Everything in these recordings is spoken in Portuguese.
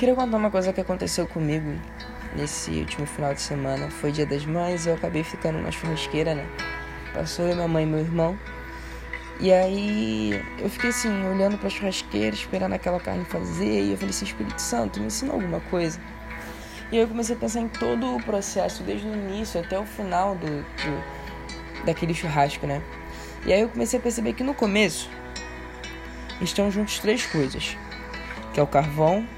Queria contar uma coisa que aconteceu comigo nesse último final de semana. Foi dia das mães eu acabei ficando na churrasqueira, né? Passou eu, minha mãe e meu irmão. E aí eu fiquei assim, olhando pra churrasqueira, esperando aquela carne fazer. E eu falei assim, Espírito Santo, me ensina alguma coisa. E aí eu comecei a pensar em todo o processo, desde o início até o final do, do daquele churrasco, né? E aí eu comecei a perceber que no começo estão juntos três coisas, que é o carvão,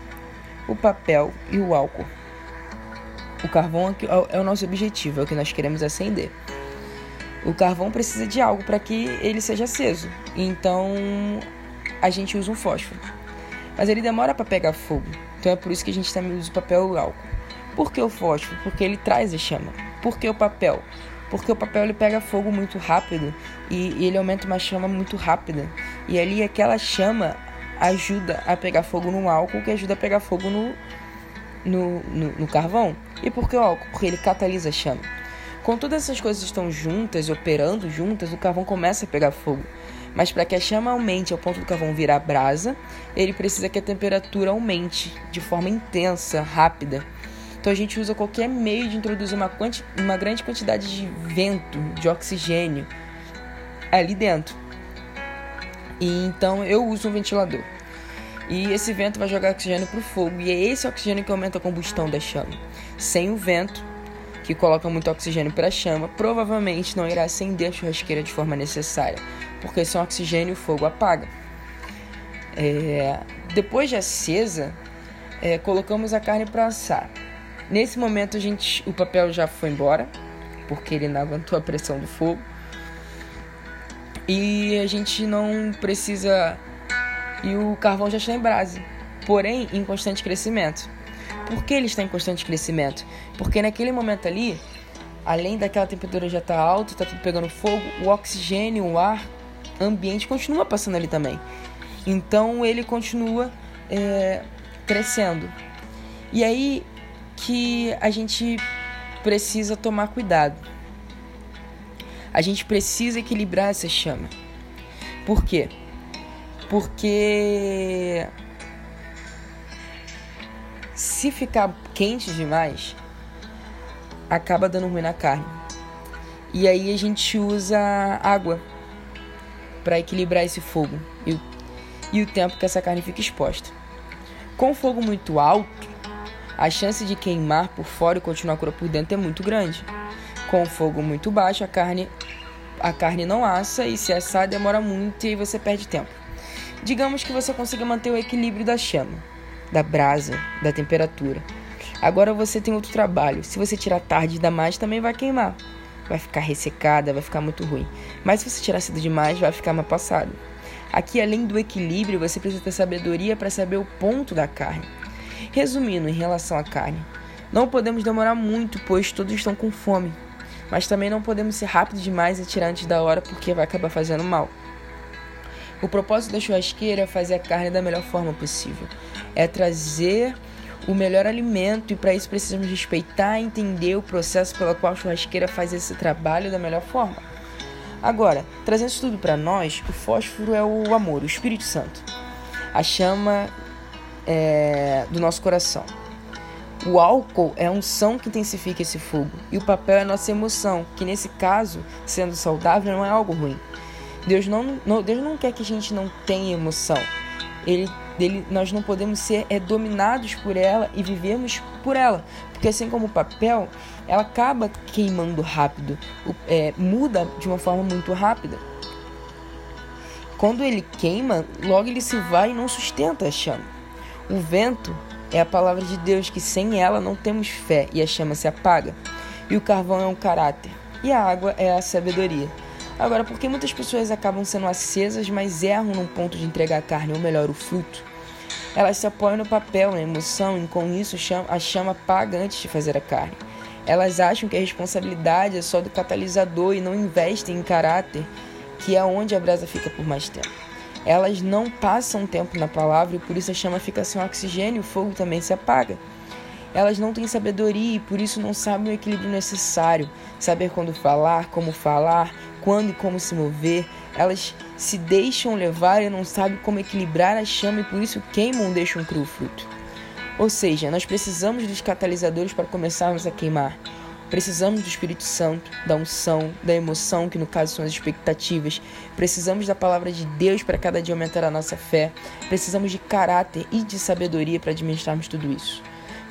o papel e o álcool. O carvão é, é o nosso objetivo, é o que nós queremos acender. O carvão precisa de algo para que ele seja aceso. Então a gente usa um fósforo. Mas ele demora para pegar fogo. Então é por isso que a gente também usa o papel e o álcool. Por que o fósforo? Porque ele traz a chama. Por que o papel? Porque o papel ele pega fogo muito rápido e, e ele aumenta uma chama muito rápida. E ali aquela chama ajuda a pegar fogo no álcool, que ajuda a pegar fogo no, no, no, no carvão. E por que o álcool? Porque ele catalisa a chama. Quando todas essas coisas estão juntas, operando juntas, o carvão começa a pegar fogo. Mas para que a chama aumente ao ponto do carvão virar brasa, ele precisa que a temperatura aumente de forma intensa, rápida. Então a gente usa qualquer meio de introduzir uma, uma grande quantidade de vento, de oxigênio ali dentro. E então eu uso um ventilador. E esse vento vai jogar oxigênio para o fogo. E é esse oxigênio que aumenta a combustão da chama. Sem o vento, que coloca muito oxigênio para a chama, provavelmente não irá acender a churrasqueira de forma necessária. Porque sem oxigênio o fogo apaga. É... Depois de acesa, é, colocamos a carne para assar. Nesse momento a gente, o papel já foi embora, porque ele não aguentou a pressão do fogo. E a gente não precisa. E o carvão já está em brasa, porém em constante crescimento. Por que ele está em constante crescimento? Porque naquele momento ali, além daquela temperatura já estar tá alta, está tudo pegando fogo, o oxigênio, o ar ambiente continua passando ali também. Então ele continua é, crescendo. E aí que a gente precisa tomar cuidado. A gente precisa equilibrar essa chama. Por quê? Porque se ficar quente demais, acaba dando ruim na carne. E aí a gente usa água para equilibrar esse fogo e o, e o tempo que essa carne fica exposta. Com fogo muito alto, a chance de queimar por fora e continuar crua por dentro é muito grande. Com fogo muito baixo, a carne a carne não assa e se assar demora muito e você perde tempo. Digamos que você consiga manter o equilíbrio da chama, da brasa, da temperatura. Agora você tem outro trabalho. Se você tirar tarde mais, também vai queimar. Vai ficar ressecada, vai ficar muito ruim. Mas se você tirar cedo demais, vai ficar mal passado. Aqui, além do equilíbrio, você precisa ter sabedoria para saber o ponto da carne. Resumindo, em relação à carne, não podemos demorar muito, pois todos estão com fome. Mas também não podemos ser rápidos demais e tirar antes da hora, porque vai acabar fazendo mal. O propósito da churrasqueira é fazer a carne da melhor forma possível. É trazer o melhor alimento e para isso precisamos respeitar e entender o processo pelo qual a churrasqueira faz esse trabalho da melhor forma. Agora, trazendo isso tudo para nós, o fósforo é o amor, o Espírito Santo. A chama é, do nosso coração. O álcool é a unção que intensifica esse fogo. E o papel é a nossa emoção, que nesse caso, sendo saudável, não é algo ruim. Deus não, não, Deus não quer que a gente não tenha emoção. Ele, ele, nós não podemos ser é, dominados por ela e vivermos por ela. Porque assim como o papel, ela acaba queimando rápido, é, muda de uma forma muito rápida. Quando ele queima, logo ele se vai e não sustenta a chama. O vento é a palavra de Deus que sem ela não temos fé e a chama se apaga. E o carvão é um caráter. E a água é a sabedoria. Agora, por que muitas pessoas acabam sendo acesas, mas erram no ponto de entregar a carne, ou melhor, o fruto? Elas se apoiam no papel, na emoção, e com isso a chama apaga antes de fazer a carne. Elas acham que a responsabilidade é só do catalisador e não investem em caráter, que é onde a brasa fica por mais tempo elas não passam tempo na palavra e por isso a chama fica sem oxigênio o fogo também se apaga. Elas não têm sabedoria e por isso não sabem o equilíbrio necessário, saber quando falar, como falar, quando e como se mover. Elas se deixam levar e não sabem como equilibrar a chama e por isso queimam deixam cru o fruto. Ou seja, nós precisamos dos catalisadores para começarmos a queimar. Precisamos do Espírito Santo, da unção, da emoção, que no caso são as expectativas. Precisamos da palavra de Deus para cada dia aumentar a nossa fé. Precisamos de caráter e de sabedoria para administrarmos tudo isso.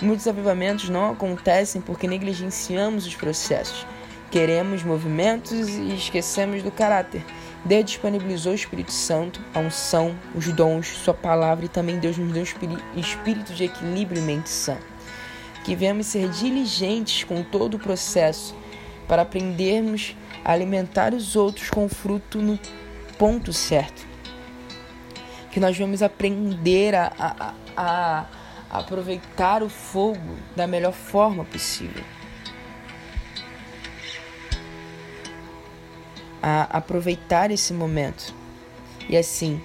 Muitos avivamentos não acontecem porque negligenciamos os processos. Queremos movimentos e esquecemos do caráter. Deus disponibilizou o Espírito Santo, a unção, os dons, Sua palavra e também Deus nos deu um espírito de equilíbrio e mente sã que venhamos ser diligentes com todo o processo para aprendermos a alimentar os outros com o fruto no ponto certo. Que nós vamos aprender a, a, a, a aproveitar o fogo da melhor forma possível. A aproveitar esse momento e assim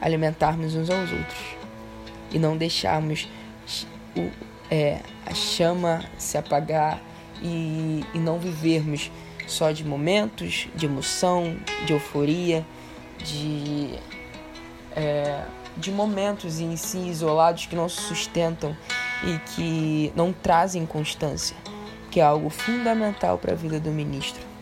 alimentarmos uns aos outros e não deixarmos o, é, a chama se apagar e, e não vivermos só de momentos de emoção, de euforia, de, é, de momentos em si isolados que não se sustentam e que não trazem constância, que é algo fundamental para a vida do ministro.